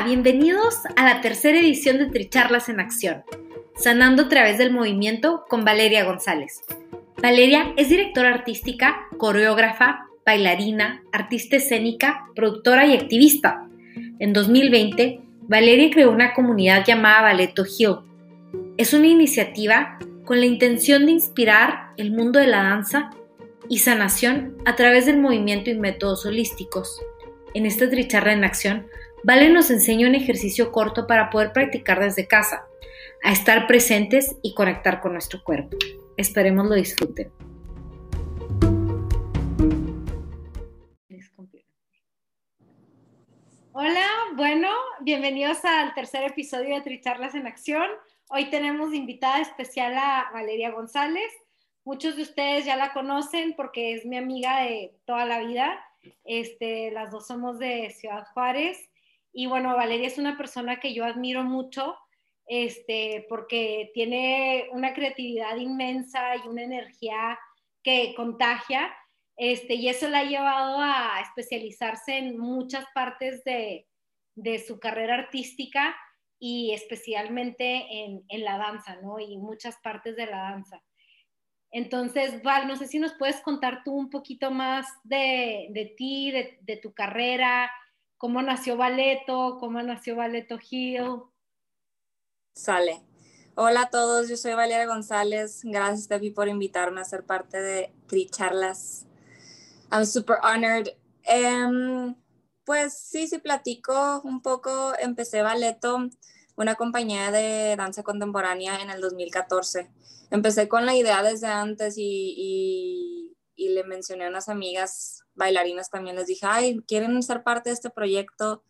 Bienvenidos a la tercera edición de Tricharlas en Acción, sanando a través del movimiento con Valeria González. Valeria es directora artística, coreógrafa, bailarina, artista escénica, productora y activista. En 2020, Valeria creó una comunidad llamada Balletto Hill. Es una iniciativa con la intención de inspirar el mundo de la danza y sanación a través del movimiento y métodos holísticos. En esta tricharla en acción Vale nos enseña un ejercicio corto para poder practicar desde casa, a estar presentes y conectar con nuestro cuerpo. Esperemos lo disfruten. Hola, bueno, bienvenidos al tercer episodio de Tricharlas en Acción. Hoy tenemos invitada especial a Valeria González. Muchos de ustedes ya la conocen porque es mi amiga de toda la vida. Este, las dos somos de Ciudad Juárez y bueno, Valeria es una persona que yo admiro mucho, este, porque tiene una creatividad inmensa y una energía que contagia, este, y eso la ha llevado a especializarse en muchas partes de, de su carrera artística y especialmente en, en, la danza, ¿no? Y muchas partes de la danza. Entonces, Val, no sé si nos puedes contar tú un poquito más de, de ti, de, de tu carrera, cómo nació Balleto, cómo nació Balleto Hill. Sale. Hola a todos, yo soy Valeria González. Gracias, Steffi, por invitarme a ser parte de Tricharlas. I'm super honored. Um, pues sí, sí platico un poco. Empecé Balleto, una compañía de danza contemporánea en el 2014. Empecé con la idea desde antes y, y le mencioné a unas amigas bailarinas también les dije, ay, ¿quieren ser parte de este proyecto?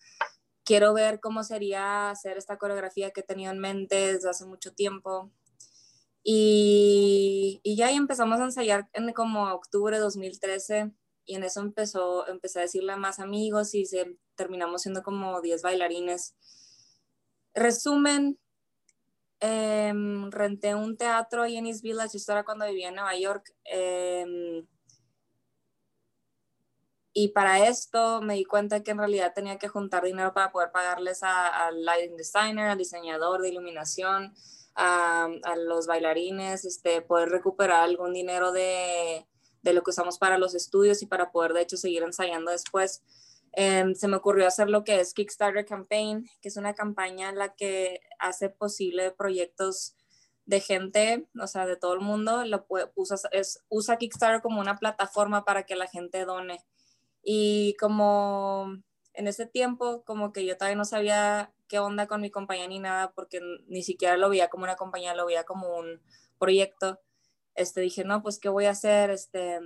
Quiero ver cómo sería hacer esta coreografía que he tenido en mente desde hace mucho tiempo. Y, y ya empezamos a ensayar en como octubre de 2013 y en eso empezó, empecé a decirle a más amigos y se, terminamos siendo como 10 bailarines. Resumen, em, renté un teatro ahí en East Village, esto era cuando vivía en Nueva York. Eh, y para esto me di cuenta que en realidad tenía que juntar dinero para poder pagarles al lighting designer, al diseñador de iluminación, a, los bailarines, este, poder recuperar algún dinero de, de, lo que usamos para los estudios y para poder de hecho seguir ensayando después. Eh, se me ocurrió hacer lo que es Kickstarter Campaign, que es una campaña en la que hace posible proyectos de gente, o sea, de todo el mundo, lo usa, es, usa Kickstarter como una plataforma para que la gente done. Y como en ese tiempo, como que yo todavía no sabía qué onda con mi compañía ni nada, porque ni siquiera lo veía como una compañía, lo veía como un proyecto. Este, dije, no, pues, ¿qué voy a hacer? Este,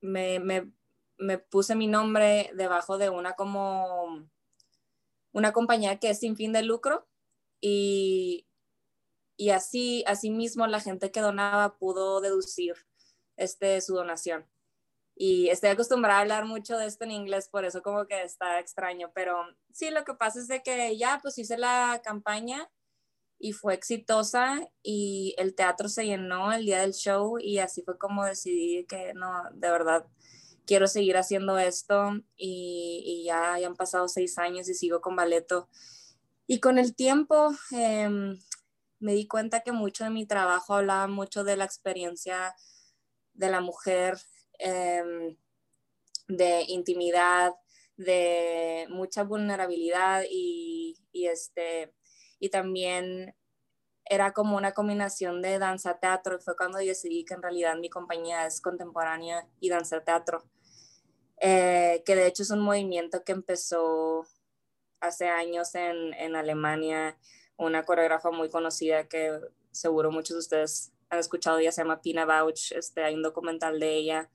me, me, puse mi nombre debajo de una como, una compañía que es sin fin de lucro y, y así, así mismo la gente que donaba pudo deducir este, su donación y estoy acostumbrada a hablar mucho de esto en inglés, por eso como que está extraño, pero sí, lo que pasa es de que ya pues hice la campaña y fue exitosa y el teatro se llenó el día del show y así fue como decidí que no, de verdad quiero seguir haciendo esto y, y ya, ya, han pasado seis años y sigo con balleto. Y con el tiempo eh, me di cuenta que mucho de mi trabajo hablaba mucho de la experiencia de la mujer Em, de intimidad, de mucha vulnerabilidad y, este, y también era como una combinación de danza-teatro y fue cuando decidí que en realidad mi compañía es contemporánea y danza-teatro, eh, que de hecho es un movimiento que empezó hace años en, en Alemania, una coreógrafa muy conocida que seguro muchos de ustedes han escuchado, ella se llama Pina Bauch, este, hay un documental de ella,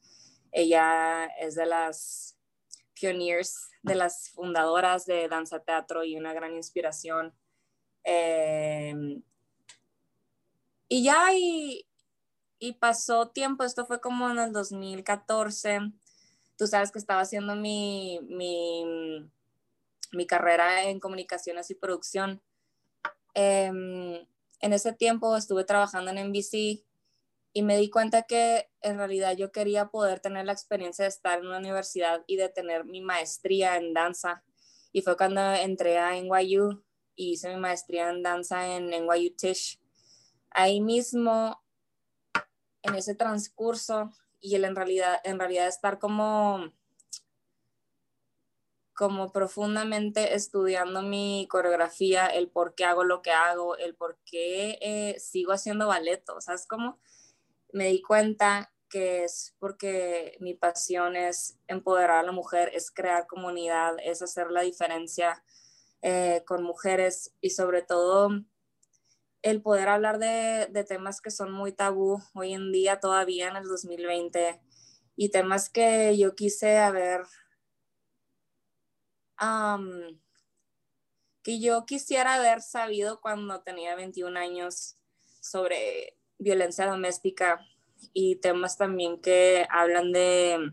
ella es de las pioneers, de las fundadoras de danza teatro y una gran inspiración. Eh, y ya, y, y, pasó tiempo, esto fue como en el 2014. Tú sabes que estaba haciendo mi, mi, mi carrera en comunicaciones y producción. Em, en ese tiempo estuve trabajando en NBC y me di cuenta que en realidad yo quería poder tener la experiencia de estar en una universidad y de tener mi maestría en danza. Y fue cuando entré a NYU y hice mi maestría en danza en NYU Tisch. Ahí mismo, en ese transcurso y el en realidad, en realidad estar como como profundamente estudiando mi coreografía, el por qué hago lo que hago, el por qué eh, sigo haciendo ballet, o sea, es como me di cuenta que es porque mi pasión es empoderar a la mujer, es crear comunidad, es hacer la diferencia eh, con mujeres y sobre todo el poder hablar de, de, temas que son muy tabú hoy en día todavía en el 2020 y temas que yo quise haber, que yo quisiera haber sabido cuando tenía 21 años sobre violencia doméstica y temas también que hablan de,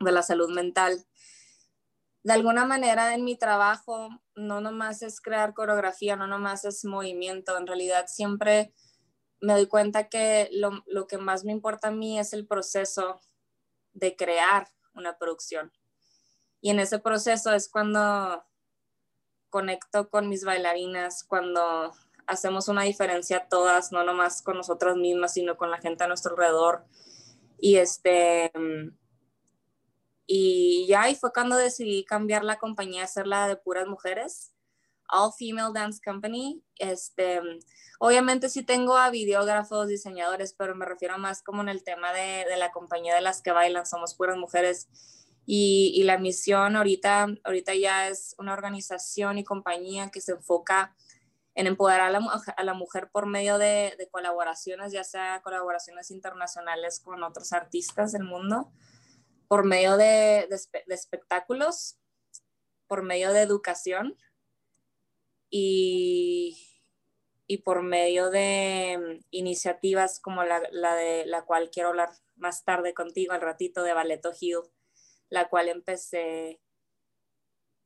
de la salud mental. De alguna manera en mi trabajo no nomás es crear coreografía, no nomás es movimiento, en realidad siempre me doy cuenta que lo, lo que más me importa a mí es el proceso de crear una producción. Y en ese proceso es cuando conecto con mis bailarinas, cuando hacemos una diferencia todas, no nomás con nosotras mismas, sino con la gente a nuestro alrededor. Y este, y ya, y fue cuando decidí cambiar la compañía, hacerla de puras mujeres, All Female Dance Company. Este, obviamente sí tengo a videógrafos, diseñadores, pero me refiero más como en el tema de, de la compañía de las que bailan, somos puras mujeres. Y, y, la misión ahorita, ahorita ya es una organización y compañía que se enfoca en empoderar a la, mujer por medio de, colaboraciones, ya sea colaboraciones internacionales con otros artistas del mundo, por medio de, espectáculos, por medio de educación y, y por medio de iniciativas como la, la, de la cual quiero hablar más tarde contigo al ratito de Balleto Hill, la cual empecé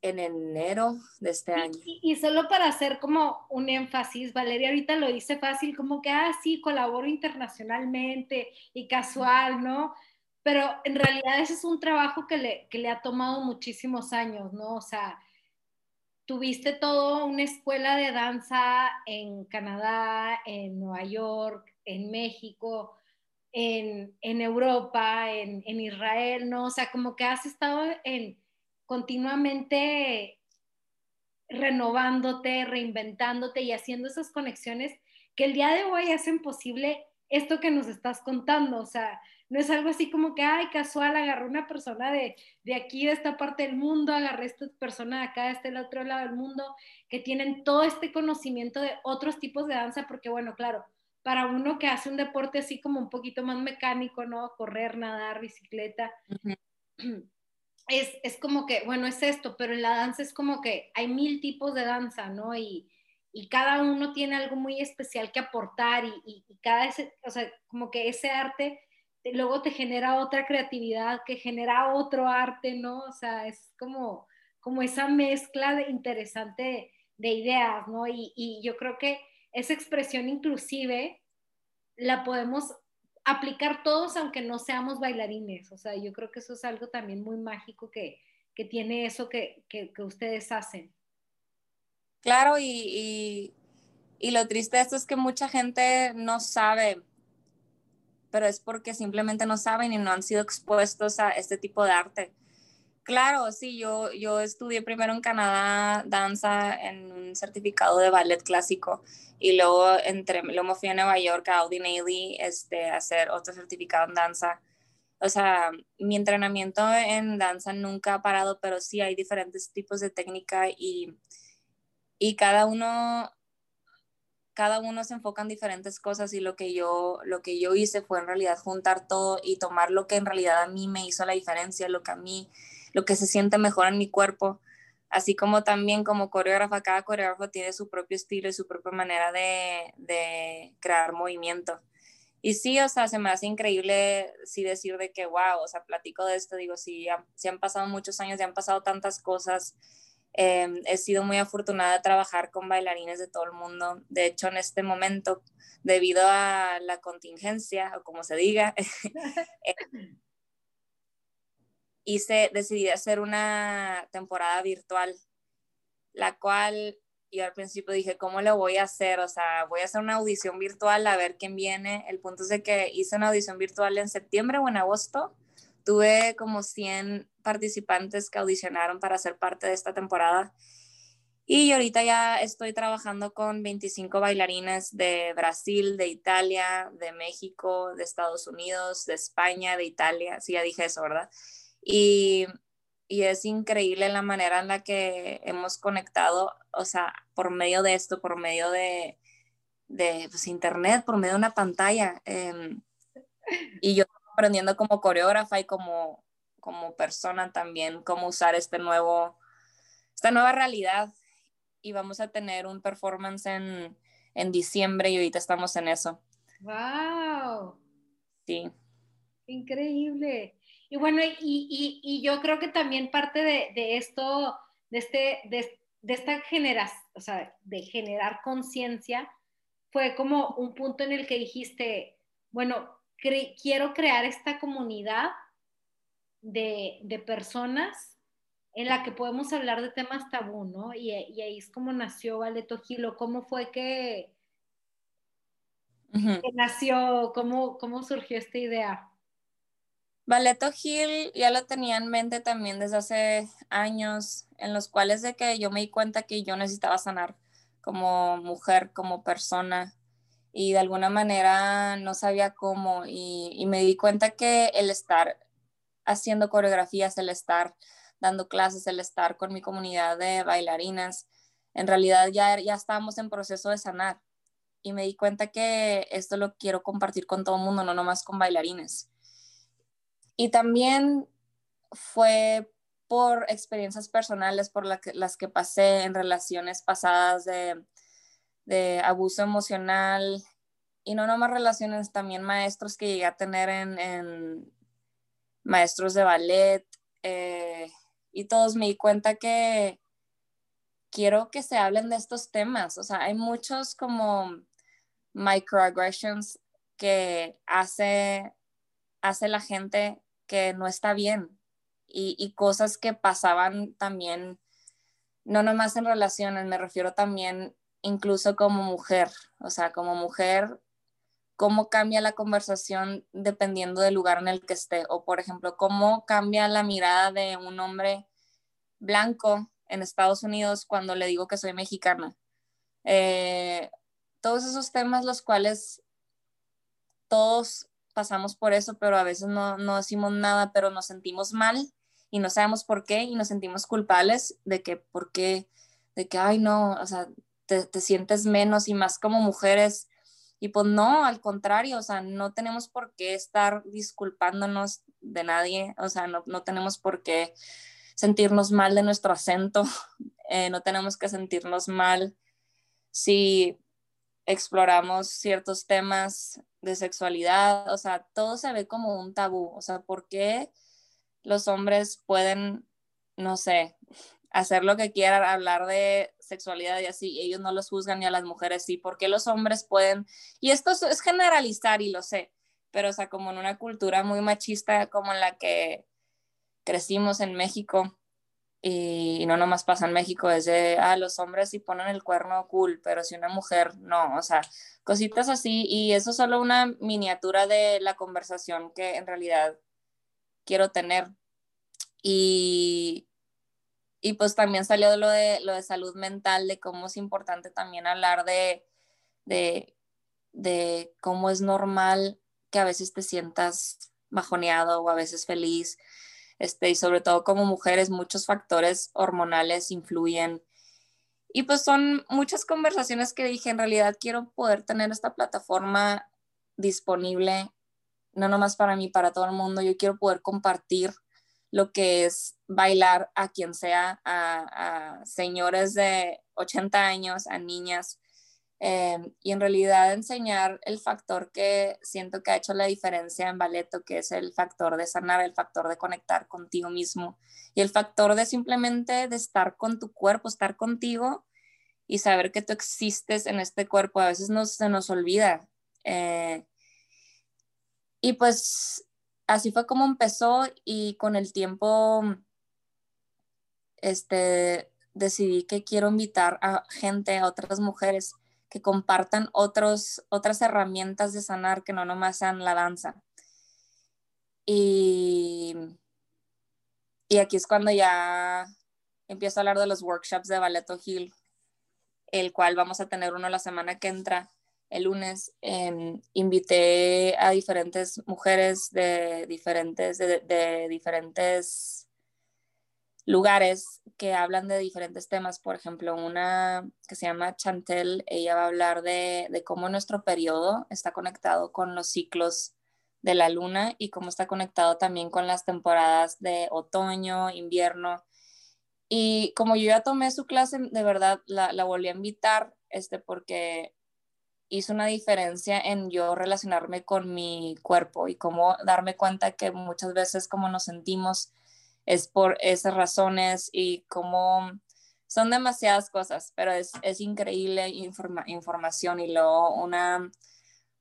en enero de este año. Y, solo para hacer como un énfasis, Valeria ahorita lo dice fácil, como que, ah, sí, colaboro internacionalmente y casual, ¿no? Pero en realidad ese es un trabajo que le, que le ha tomado muchísimos años, ¿no? O sea, tuviste todo una escuela de danza en Canadá, en Nueva York, en México, en, en Europa, en, en Israel, ¿no? O sea, como que has estado en continuamente renovándote, reinventándote y haciendo esas conexiones que el día de hoy hacen posible esto que nos estás contando. O sea, no es algo así como que, ay, casual, agarré una persona de, de aquí, de esta parte del mundo, agarré esta persona de acá, de este otro lado del mundo, que tienen todo este conocimiento de otros tipos de danza, porque bueno, claro, para uno que hace un deporte así como un poquito más mecánico, ¿no? Correr, nadar, bicicleta es, como que, bueno, es esto, pero en la danza es como que hay mil tipos de danza, ¿no? Y, cada uno tiene algo muy especial que aportar y, cada ese, o sea, como que ese arte luego te genera otra creatividad que genera otro arte, ¿no? O sea, es como, como esa mezcla de interesante de ideas, ¿no? Y, y yo creo que esa expresión inclusive la podemos aplicar todos aunque no seamos bailarines. O sea, yo creo que eso es algo también muy mágico que, que tiene eso que, que, ustedes hacen. Claro, y, y, y, lo triste de esto es que mucha gente no sabe, pero es porque simplemente no saben y no han sido expuestos a este tipo de arte. Claro, sí, yo, yo estudié primero en Canadá danza en un certificado de ballet clásico y luego, entre, luego me fui a Nueva York a Audi Navy este, a hacer otro certificado en danza. O sea, mi entrenamiento en danza nunca ha parado, pero sí hay diferentes tipos de técnica y, y cada uno cada uno se enfoca en diferentes cosas y lo que yo lo que yo hice fue en realidad juntar todo y tomar lo que en realidad a mí me hizo la diferencia, lo que a mí lo que se siente mejor en mi cuerpo, así como también como coreógrafa, cada coreógrafo tiene su propio estilo y su propia manera de, de crear movimiento. Y sí, o sea, se me hace increíble sí decir de que, wow, o sea, platico de esto, digo, sí, ya, sí han pasado muchos años, ya han pasado tantas cosas, Em, he sido muy afortunada de trabajar con bailarines de todo el mundo. De hecho, en este momento, debido a la contingencia, o como se diga, eh, hice, decidí hacer una temporada virtual, la cual yo al principio dije, ¿cómo lo voy a hacer? O sea, voy a hacer una audición virtual a ver quién viene. El punto es de que hice una audición virtual en septiembre o en agosto Tuve como 100 participantes que audicionaron para ser parte de esta temporada. Y ahorita ya estoy trabajando con 25 bailarines de Brasil, de Italia, de México, de Estados Unidos, de España, de Italia. Sí, ya dije eso, ¿verdad? Y, y es increíble la manera en la que hemos conectado, o sea, por medio de esto, por medio de, de pues, internet, por medio de una pantalla. Em, y yo aprendiendo como coreógrafa y como, como persona también cómo usar este nuevo, esta nueva realidad. Y vamos a tener un performance en, en diciembre y ahorita estamos en eso. ¡Wow! Sí. Increíble. Y bueno, y, y, y yo creo que también parte de, de esto, de, este, de, de esta generación, o sea, de generar conciencia, fue como un punto en el que dijiste, bueno, quiero crear esta comunidad de, de, personas en la que podemos hablar de temas tabú, ¿no? Y, y ahí es como nació Valeto Gilo. ¿Cómo fue que, que nació? ¿Cómo, ¿Cómo surgió esta idea? Valeto Gil ya lo tenía en mente también desde hace años, en los cuales de que yo me di cuenta que yo necesitaba sanar como mujer, como persona, y de alguna manera no sabía cómo y, me di cuenta que el estar haciendo coreografías, el estar dando clases, el estar con mi comunidad de bailarinas, en realidad ya, ya estábamos en proceso de sanar y me di cuenta que esto lo quiero compartir con todo el mundo, no nomás con bailarines. Y también fue por experiencias personales por las que pasé en relaciones pasadas de, de abuso emocional y no nomás relaciones, también maestros que llegué a tener en, maestros de ballet eh, y todos me di cuenta que quiero que se hablen de estos temas, o sea, hay muchos como microaggressions que hace, hace la gente que no está bien. Y, cosas que pasaban también, no nomás en relaciones, me refiero también incluso como mujer, o sea, como mujer, cómo cambia la conversación dependiendo del lugar en el que esté, o por ejemplo, cómo cambia la mirada de un hombre blanco en Estados Unidos cuando le digo que soy mexicana. Eh, todos esos temas los cuales todos pasamos por eso, pero a veces no, no decimos nada, pero nos sentimos mal y no sabemos por qué y nos sentimos culpables de que, por qué, de que, ay, no, o sea, te, sientes menos y más como mujeres. Y pues no, al contrario, o sea, no tenemos por qué estar disculpándonos de nadie, o sea, no, no tenemos por qué sentirnos mal de nuestro acento, eh, no tenemos que sentirnos mal si exploramos ciertos temas de sexualidad, o sea, todo se ve como un tabú, o sea, ¿por qué los hombres pueden, no sé, hacer lo que quieran, hablar de sexualidad y así, ellos no los juzgan y a las mujeres sí, porque los hombres pueden, y esto es generalizar y lo sé, pero o sea, como en una cultura muy machista como en la que crecimos en México, y, no nomás pasa en México, es de, ah, los hombres sí ponen el cuerno cool, pero si una mujer no, o sea, cositas así, y eso es solo una miniatura de la conversación que en realidad quiero tener Y, y pues también salió lo de, lo de salud mental, de cómo es importante también hablar de, de, de cómo es normal que a veces te sientas bajoneado o a veces feliz. Este, y sobre todo como mujeres, muchos factores hormonales influyen. Y pues son muchas conversaciones que dije, en realidad quiero poder tener esta plataforma disponible, no nomás para mí, para todo el mundo. Yo quiero poder compartir lo que es bailar a quien sea, a, señores de 80 años, a niñas, em, y en realidad enseñar el factor que siento que ha hecho la diferencia en balleto, que es el factor de sanar, el factor de conectar contigo mismo y el factor de simplemente de estar con tu cuerpo, estar contigo y saber que tú existes en este cuerpo. A veces se nos olvida. Eh, y pues así fue como empezó y con el tiempo este, decidí que quiero invitar a gente, a otras mujeres que compartan otros, otras herramientas de sanar que no nomás sean la danza. Y, y aquí es cuando ya empiezo a hablar de los workshops de Balletto Hill, el cual vamos a tener uno la semana que entra el lunes em, invité a diferentes mujeres de diferentes, de, diferentes lugares que hablan de diferentes temas. Por ejemplo, una que se llama Chantel, ella va a hablar de, de cómo nuestro periodo está conectado con los ciclos de la luna y cómo está conectado también con las temporadas de otoño, invierno. Y como yo ya tomé su clase, de verdad la, la volví a invitar este, porque hizo una diferencia en yo relacionarme con mi cuerpo y cómo darme cuenta que muchas veces como nos sentimos es por esas razones y cómo son demasiadas cosas, pero es, es increíble información y luego una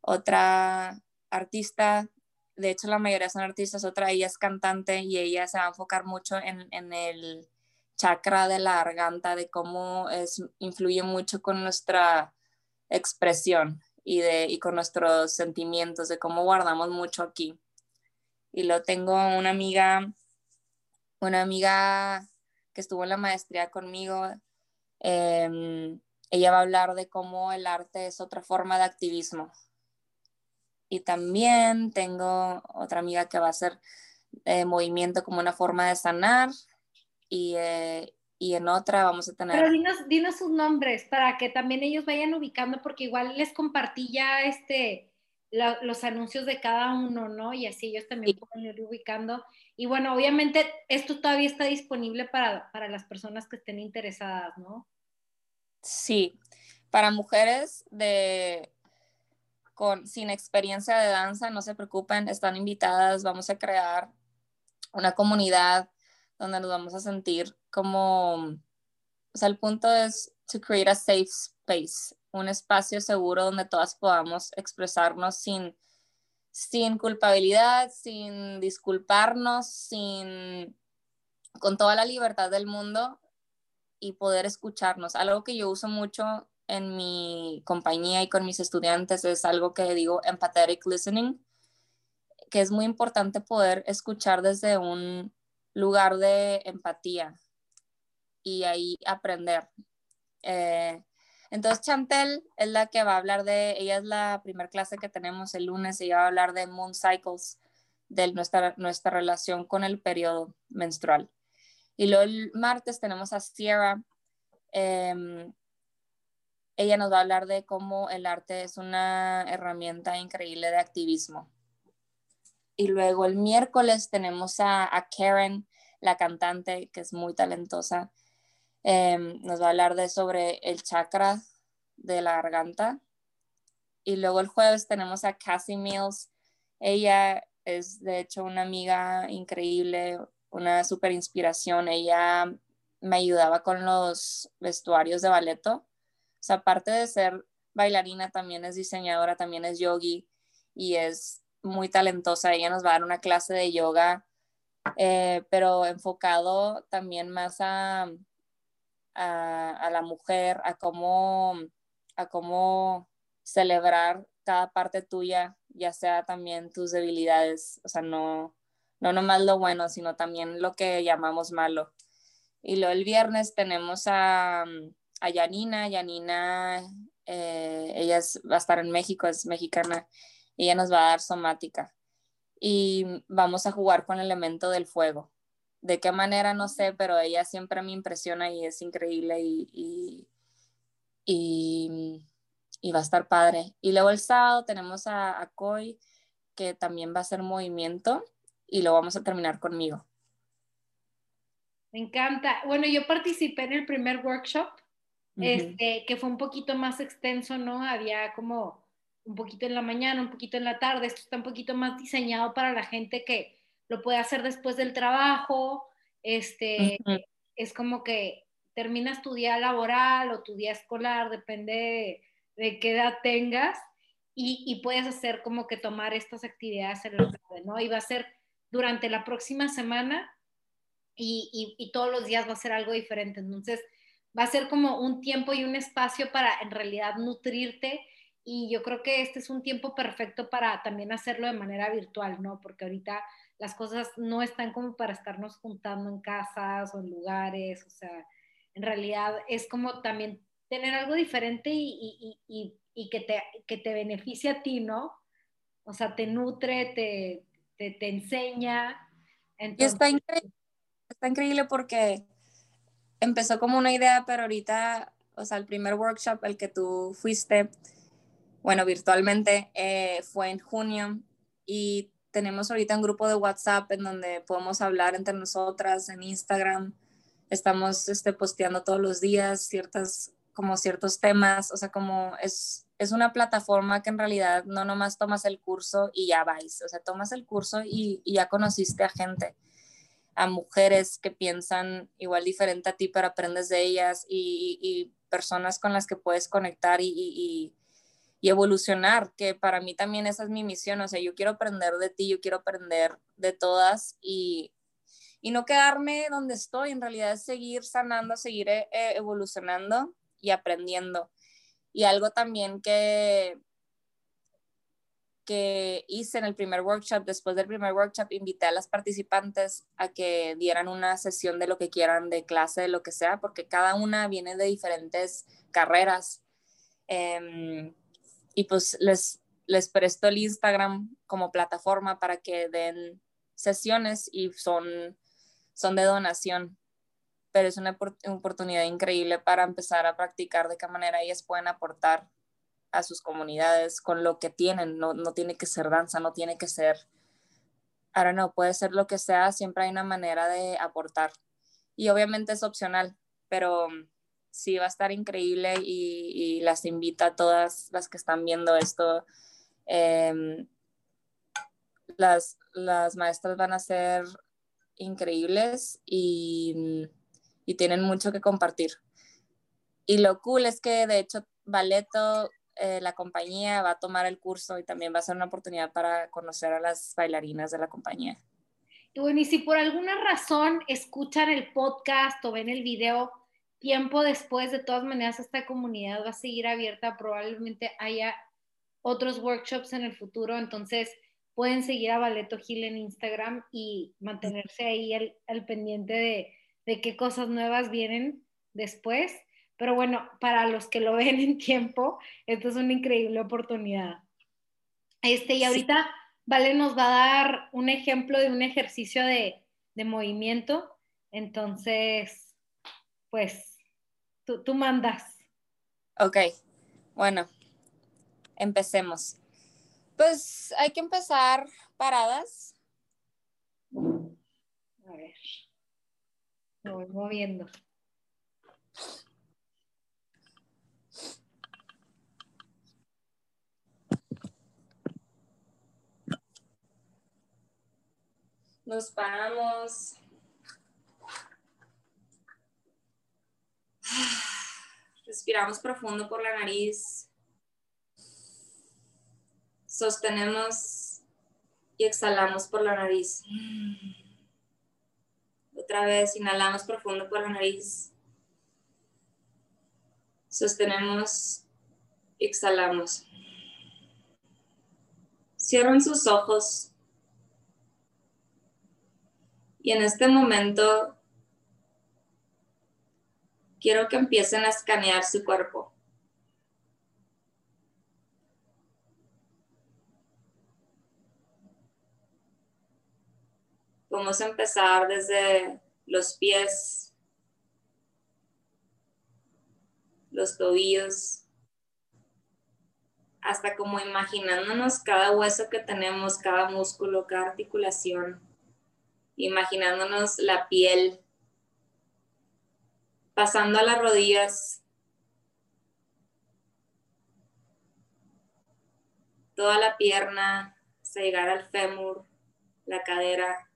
otra artista, de hecho la mayoría son artistas, otra ella es cantante y ella se va a enfocar mucho en, en el chakra de la garganta, de cómo es, influye mucho con nuestra expresión y, de, y con nuestros sentimientos, de cómo guardamos mucho aquí. Y lo tengo una amiga, una amiga que estuvo en la maestría conmigo, em, ella va a hablar de cómo el arte es otra forma de activismo. Y también tengo otra amiga que va a hacer eh, movimiento como una forma de sanar y, eh, y en otra vamos a tener... Pero dinos, dinos sus nombres para que también ellos vayan ubicando, porque igual les compartí ya este, los anuncios de cada uno, ¿no? Y así ellos también pueden ir ubicando. Y bueno, obviamente esto todavía está disponible para, para las personas que estén interesadas, ¿no? Sí, para mujeres de con sin experiencia de danza, no se preocupen, están invitadas, vamos a crear una comunidad donde nos vamos a sentir como, o sea, el punto es to create a safe space, un espacio seguro donde todas podamos expresarnos sin, sin culpabilidad, sin disculparnos, sin, con toda la libertad del mundo y poder escucharnos. Algo que yo uso mucho en mi compañía y con mis estudiantes es algo que digo empathetic listening, que es muy importante poder escuchar desde un lugar de empatía y ahí aprender. Eh, entonces Chantel es la que va a hablar de, ella es la primera clase que tenemos el lunes, ella va a hablar de moon cycles, de nuestra, nuestra relación con el periodo menstrual. Y luego el martes tenemos a Sierra. Em, ella nos va a hablar de cómo el arte es una herramienta increíble de activismo. Y luego el miércoles tenemos a, Karen, la cantante, que es muy talentosa. Em, nos va a hablar de sobre el chakra de la garganta. Y luego el jueves tenemos a Cassie Mills. Ella es de hecho una amiga increíble, una super inspiración. Ella me ayudaba con los vestuarios de balleto. O sea, aparte de ser bailarina, también es diseñadora, también es yogi y es muy talentosa. Ella nos va a dar una clase de yoga, eh, pero enfocado también más a, a, la mujer, a cómo, a cómo celebrar cada parte tuya, ya sea también tus debilidades, o sea, no, no nomás lo bueno, sino también lo que llamamos malo. Y luego el viernes tenemos a, a Yanina, Yanina, eh, ella va a estar en México, es mexicana, ella nos va a dar somática y vamos a jugar con el elemento del fuego. De qué manera, no sé, pero ella siempre me impresiona y es increíble y, y, y, va a estar padre. Y luego el sábado tenemos a, a Koi, que también va a hacer movimiento y lo vamos a terminar conmigo. Me encanta. Bueno, yo participé en el primer workshop, este, que fue un poquito más extenso, ¿no? Había como un poquito en la mañana, un poquito en la tarde. Esto está un poquito más diseñado para la gente que lo puede hacer después del trabajo. Este, es como que terminas tu día laboral o tu día escolar, depende de, qué edad tengas, y, puedes hacer como que tomar estas actividades en la tarde, ¿no? Y va a ser durante la próxima semana y, y, todos los días va a ser algo diferente. Entonces, va a ser como un tiempo y un espacio para en realidad nutrirte y yo creo que este es un tiempo perfecto para también hacerlo de manera virtual, ¿no? Porque ahorita las cosas no están como para estarnos juntando en casas o en lugares, o sea, en realidad es como también tener algo diferente y, y, y, que, te, que te beneficie a ti, ¿no? O sea, te nutre, te, te, te enseña. Entonces... está, increíble, está increíble porque empezó como una idea, pero ahorita, o sea, el primer workshop al que tú fuiste, bueno, virtualmente, eh, fue en junio y tenemos ahorita un grupo de WhatsApp en donde podemos hablar entre nosotras, en Instagram, estamos este, posteando todos los días ciertas, como ciertos temas, o sea, como es, es una plataforma que en realidad no nomás tomas el curso y ya vais, o sea, tomas el curso y, y ya conociste a gente a mujeres que piensan igual diferente a ti, pero aprendes de ellas y, personas con las que puedes conectar y, evolucionar, que para mí también esa es mi misión, o sea, yo quiero aprender de ti, yo quiero aprender de todas y, no quedarme donde estoy, en realidad es seguir sanando, seguir eh, evolucionando y aprendiendo. Y algo también que, que hice en el primer workshop, después del primer workshop, invité a las participantes a que dieran una sesión de lo que quieran, de clase, de lo que sea, porque cada una viene de diferentes carreras. Em, y pues les, les presto el Instagram como plataforma para que den sesiones y son, son de donación. Pero es una oportunidad increíble para empezar a practicar de qué manera ellas pueden aportar a sus comunidades con lo que tienen, no, no tiene que ser danza, no tiene que ser, ahora no, puede ser lo que sea, siempre hay una manera de aportar. Y obviamente es opcional, pero sí va a estar increíble y, las invito a todas las que están viendo esto. Em, las, las maestras van a ser increíbles y, y tienen mucho que compartir. Y lo cool es que de hecho Baleto eh, la compañía va a tomar el curso y también va a ser una oportunidad para conocer a las bailarinas de la compañía. Y bueno, y si por alguna razón escuchan el podcast o ven el video tiempo después, de todas maneras esta comunidad va a seguir abierta, probablemente haya otros workshops en el futuro, entonces pueden seguir a Baleto Gil en Instagram y mantenerse ahí al, pendiente de, de qué cosas nuevas vienen después. Pero bueno, para los que lo ven en tiempo, esto es una increíble oportunidad. Este, y ahorita Vale nos va a dar un ejemplo de un ejercicio de, movimiento. Entonces, pues, tú, tú mandas. Ok, bueno, empecemos. Pues hay que empezar paradas. A ver, me voy moviendo. Nos paramos. Respiramos profundo por la nariz. Sostenemos y exhalamos por la nariz. Otra vez, inhalamos profundo por la nariz. Sostenemos exhalamos. Cierran sus ojos Y en este momento quiero que empiecen a escanear su cuerpo. Vamos a empezar desde los pies, los tobillos, hasta como imaginándonos cada hueso que tenemos, cada músculo, cada articulación, imaginándonos la piel, pasando a las rodillas, toda la pierna, hasta llegar al fémur, la cadera.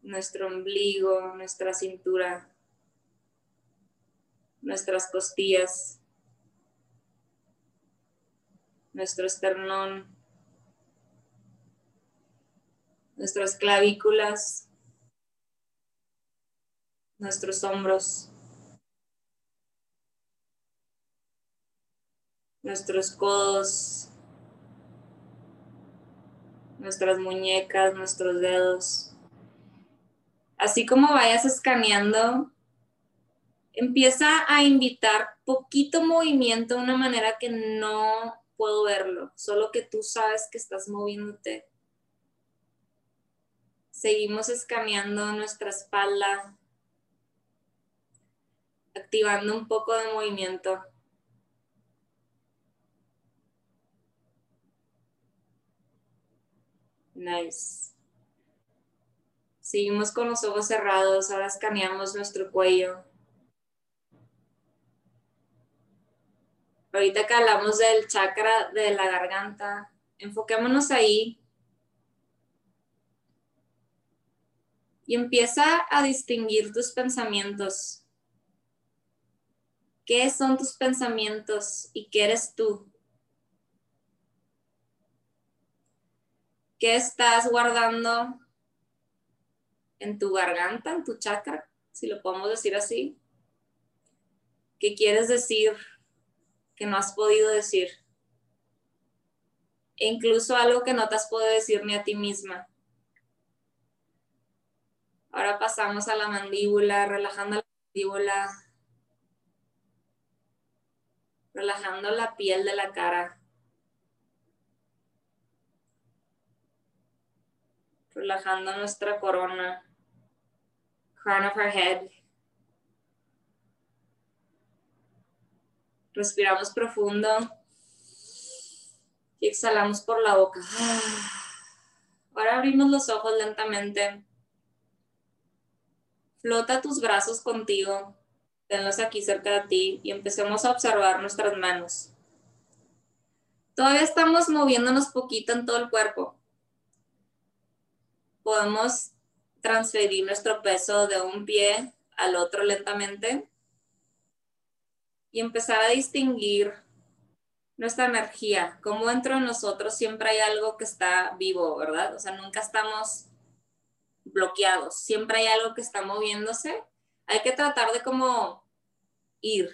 nuestro ombligo, nuestra cintura nuestras costillas, nuestro esternón, nuestras clavículas, nuestros hombros, nuestros codos, nuestras muñecas, nuestros dedos. Así como vayas escaneando empieza a invitar poquito movimiento de una manera que no puedo verlo, solo que tú sabes que estás moviéndote. Seguimos escaneando nuestra espalda, activando un poco de movimiento. Nice. Seguimos con los ojos cerrados, ahora escaneamos nuestro cuello. Ahorita que hablamos del chakra de la garganta, enfoquémonos ahí. Y empieza a distinguir tus pensamientos. ¿Qué son tus pensamientos y qué eres tú? ¿Qué estás guardando en tu garganta, en tu chakra, si lo podemos decir así? ¿Qué quieres decir? que no has podido decir. E incluso algo que no te has podido decir ni a ti misma. Ahora pasamos a la mandíbula, relajando la mandíbula, relajando la piel de la cara. Relajando nuestra corona, crown of our head. Respiramos profundo y exhalamos por la boca. Ahora abrimos los ojos lentamente. Flota tus brazos contigo, tenlos aquí cerca de ti y empecemos a observar nuestras manos. Todavía estamos moviéndonos poquito en todo el cuerpo. Podemos transferir nuestro peso de un pie al otro lentamente y empezar a distinguir nuestra energía, cómo dentro de nosotros siempre hay algo que está vivo, ¿verdad? O sea, nunca estamos bloqueados, siempre hay algo que está moviéndose. Hay que tratar de como ir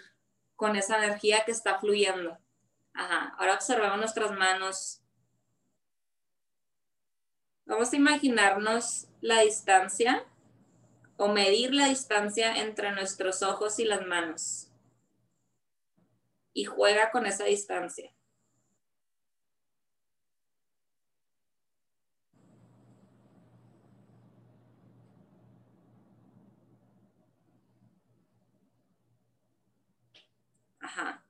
con esa energía que está fluyendo. Ahora observamos nuestras manos. Vamos a imaginarnos la distancia o medir la distancia entre nuestros ojos y las manos y juega con esa distancia. Ajá.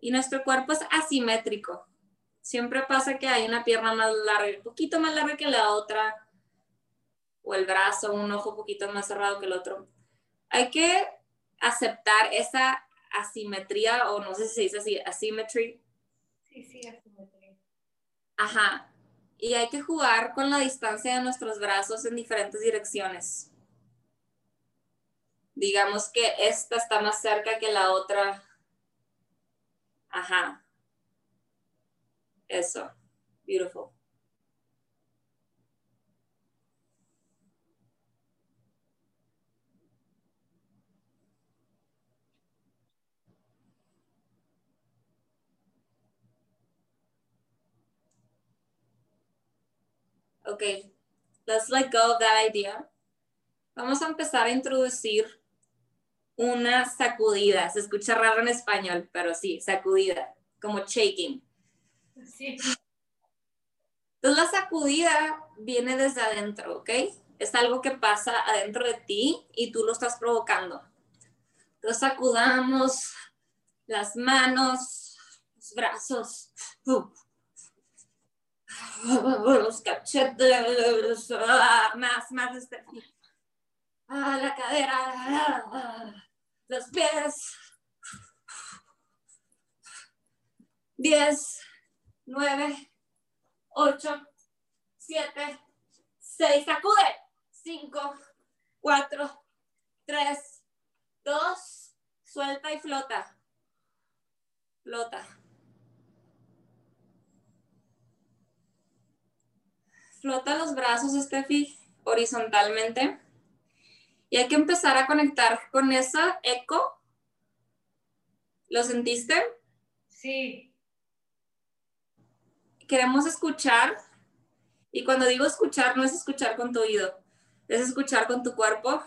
Y nuestro cuerpo es asimétrico. Siempre pasa que hay una pierna más larga, un poquito más larga que la otra, o el brazo, un ojo un poquito más cerrado que el otro. Hay que aceptar esa asimetría, o no sé si se dice así, asymmetry. Sí, sí, asimetría. Ajá. Y hay que jugar con la distancia de nuestros brazos en diferentes direcciones. Digamos que esta está más cerca que la otra. Ajá. Eso. Beautiful. Ok, let's let go of that idea. Vamos a empezar a introducir una sacudida. Se escucha raro en español, pero sí, sacudida, como shaking. Sí. Entonces la sacudida viene desde adentro, ¿ok? Es algo que pasa adentro de ti y tú lo estás provocando. Entonces sacudamos las manos, los brazos, los cachetes, más, más, este, ah, la cadera, los pies. Diez, nueve, ocho, siete, seis, sacude. Cinco, cuatro, tres, dos, suelta y flota. Flota. Flota los brazos, Steffi, horizontalmente. Y hay que empezar a conectar con esa eco. ¿Lo sentiste? Sí. Queremos escuchar. Y cuando digo escuchar, no es escuchar con tu oído, es escuchar con tu cuerpo.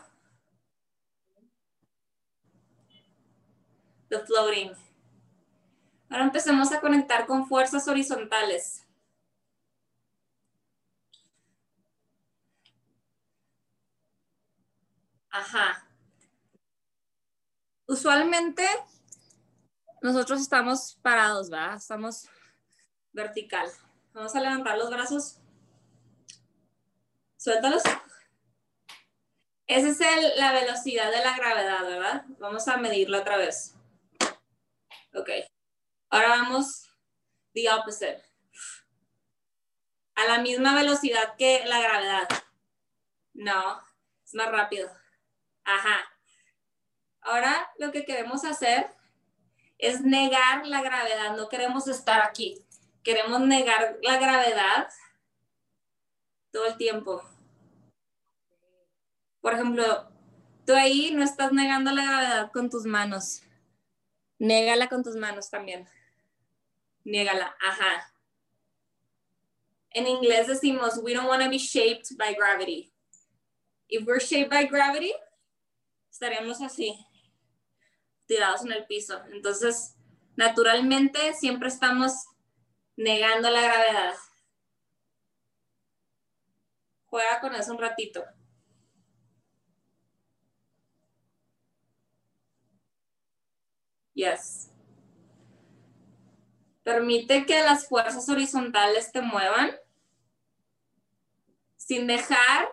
The floating. Ahora empecemos a conectar con fuerzas horizontales. Ajá. Usualmente nosotros estamos parados, ¿va? Estamos vertical. Vamos a levantar los brazos. Suéltalos. Esa es la velocidad de la gravedad, ¿verdad? Vamos a medirlo otra vez. Ok. Ahora vamos the opposite. A la misma velocidad que la gravedad. No, es más rápido. Ajá. Ahora lo que queremos hacer es negar la gravedad. No queremos estar aquí. Queremos negar la gravedad todo el tiempo. Por ejemplo, tú ahí no estás negando la gravedad con tus manos. Négala con tus manos también. Niégala. Ajá. En inglés decimos, we don't want to be shaped by gravity. If we're shaped by gravity, estaríamos así, tirados en el piso. Entonces, naturalmente siempre estamos negando la gravedad. Juega con eso un ratito. Yes. Permite que las fuerzas horizontales te muevan sin dejar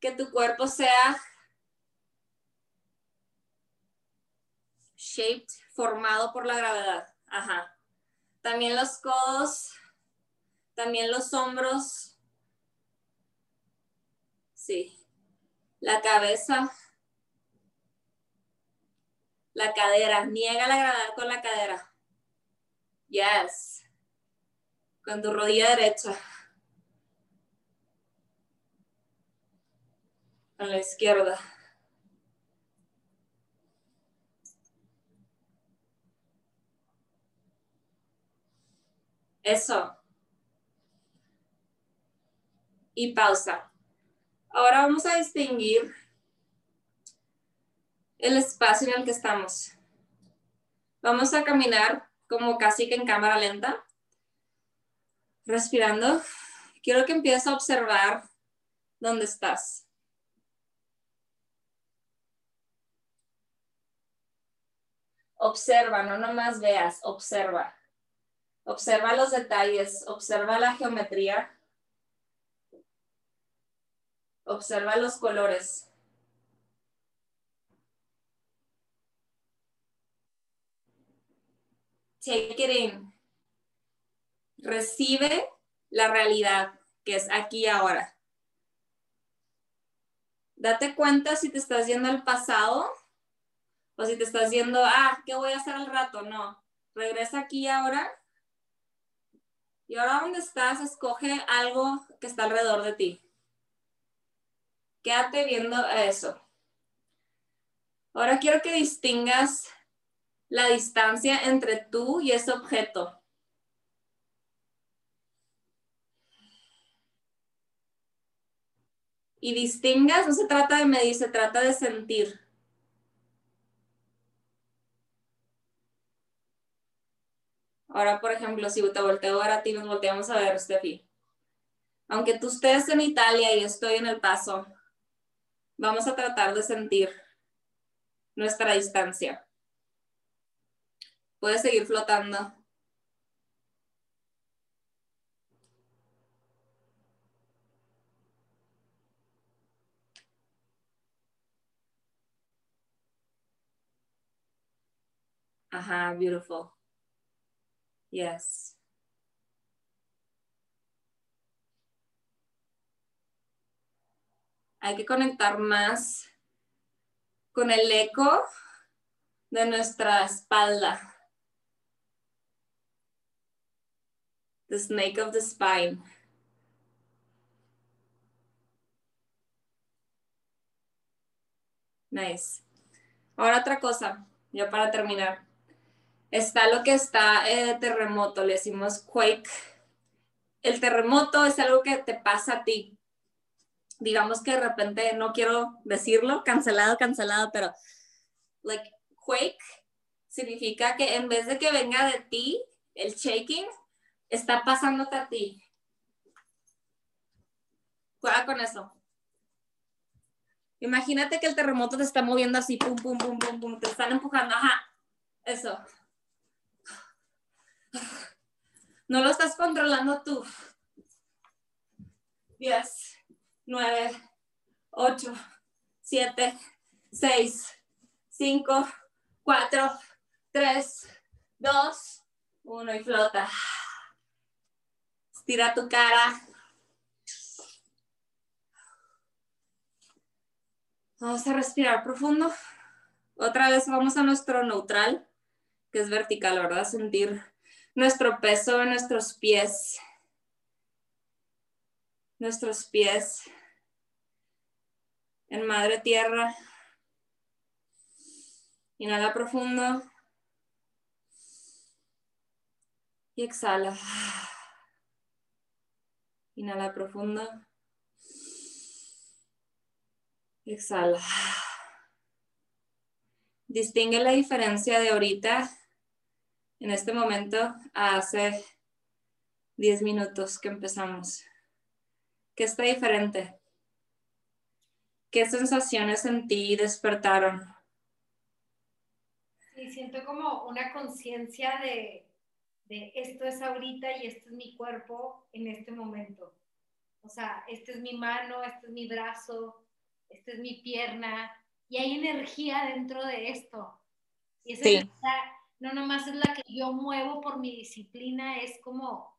que tu cuerpo sea formado por la gravedad. Ajá. También los codos, también los hombros. Sí. La cabeza. La cadera. Niega la gravedad con la cadera. Yes. Con tu rodilla derecha. A la izquierda. Eso. Y pausa. Ahora vamos a distinguir el espacio en el que estamos. Vamos a caminar como casi que en cámara lenta. Respirando. Quiero que empieces a observar dónde estás. Observa, no nomás veas, observa. Observa los detalles, observa la geometría, observa los colores. Take it in. Recibe la realidad que es aquí y ahora. Date cuenta si te estás yendo al pasado o si te estás yendo, ah, ¿qué voy a hacer al rato? No. Regresa aquí y ahora y ahora donde estás, escoge algo que está alrededor de ti. Quédate viendo eso. Ahora quiero que distingas la distancia entre tú y ese objeto. y distingas, no se trata de medir, se trata de sentir. Ahora, por ejemplo, si te volteo a ti, nos volteamos a ver, Steffi. Aunque tú estés en Italia y estoy en El Paso, vamos a tratar de sentir nuestra distancia. Puedes seguir flotando. Ajá, beautiful. Yes. Hay que conectar más con el eco de nuestra espalda. The snake of the spine. Nice. Ahora otra cosa, ya para terminar. Está lo que está eh, terremoto, le decimos quake. El terremoto es algo que te pasa a ti. Digamos que de repente, no quiero decirlo, cancelado, cancelado, pero like quake significa que en vez de que venga de ti, el shaking está pasándote a ti. Juega con eso. Imagínate que el terremoto te está moviendo así, pum, pum, pum, pum, pum, te están empujando, ajá, eso. No lo estás controlando tú. 10, 9, 8, 7, 6, 5, 4, 3, 2, 1 y flota. Estira tu cara. Vamos a respirar profundo. Otra vez vamos a nuestro neutral, que es vertical, ¿verdad? Sentir nuestro peso en nuestros pies. Nuestros pies en madre tierra. Inhala profundo. Y exhala. Inhala profundo. Exhala. Distingue la diferencia de ahorita en este momento hace 10 minutos que empezamos. ¿Qué está diferente? ¿Qué sensaciones en ti despertaron? Sí, siento como una conciencia de, de esto es ahorita y este es mi cuerpo en este momento. O sea, este es mi mano, este es mi brazo, este es mi pierna y hay energía dentro de esto. Y esa sí no nomás es la que yo muevo por mi disciplina, es como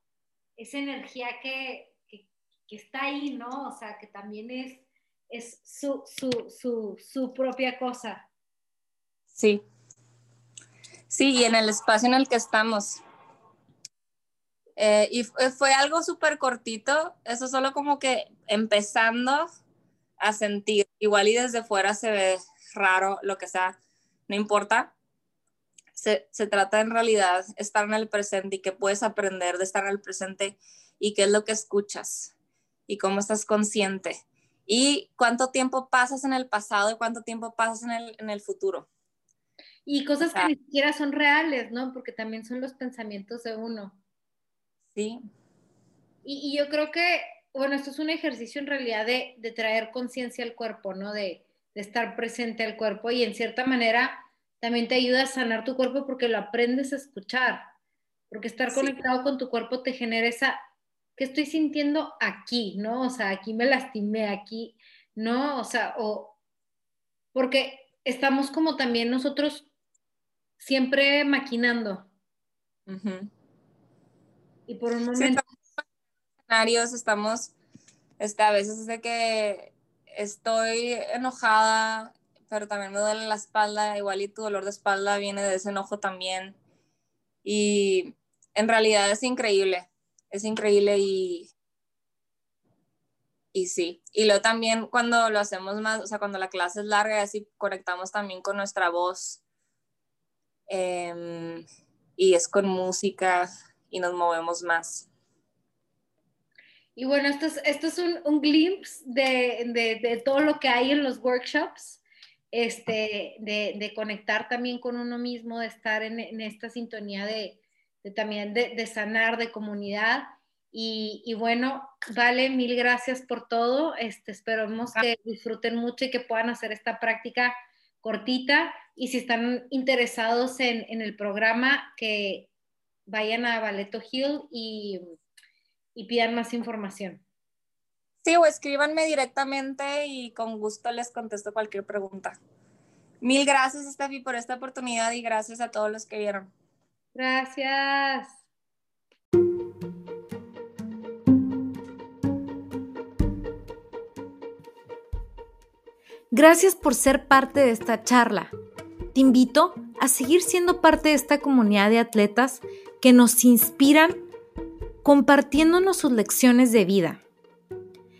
esa energía que, está ahí, ¿no? O sea, que también es, es su, propia cosa. Sí. Sí, y en el espacio en el que estamos. Eh, y fue algo súper cortito, eso solo como que empezando a sentir, igual y desde fuera se ve raro, lo que sea, no importa, se, trata en realidad estar en el presente y que puedes aprender de estar en el presente y qué es lo que escuchas y cómo estás consciente y cuánto tiempo pasas en el pasado y cuánto tiempo pasas en el, en el futuro. Y cosas que ni siquiera son reales, ¿no? Porque también son los pensamientos de uno. Sí. Y, yo creo que, bueno, esto es un ejercicio en realidad de, de traer conciencia al cuerpo, ¿no? De, de estar presente al cuerpo y en cierta manera también te ayuda a sanar tu cuerpo porque lo aprendes a escuchar, porque estar conectado con tu cuerpo te genera esa, ¿qué estoy sintiendo aquí? ¿No? O sea, aquí me lastimé, aquí, ¿no? O sea, o, porque estamos como también nosotros siempre maquinando. Y por un momento... escenarios estamos, este, a veces es de que estoy enojada pero también me duele la espalda, igual y tu dolor de espalda viene de ese enojo también. Y en realidad es increíble, es increíble y, y sí. Y luego también cuando lo hacemos más, o sea, cuando la clase es larga, así conectamos también con nuestra voz. Em, y es con música y nos movemos más. Y bueno, esto es, esto es un, un glimpse de, de, de, todo lo que hay en los workshops, este, de, de conectar también con uno mismo, de estar en, en esta sintonía de, también de, sanar, de comunidad. Y, y, bueno, vale, mil gracias por todo. Este, esperamos que disfruten mucho y que puedan hacer esta práctica cortita. Y si están interesados en, en el programa, que vayan a Valeto Hill y y pidan más información. Sí, o escríbanme directamente y con gusto les contesto cualquier pregunta. Mil gracias, Steffi, por esta oportunidad y gracias a todos los que vieron. Gracias. Gracias por ser parte de esta charla. Te invito a seguir siendo parte de esta comunidad de atletas que nos inspiran compartiéndonos sus lecciones de vida,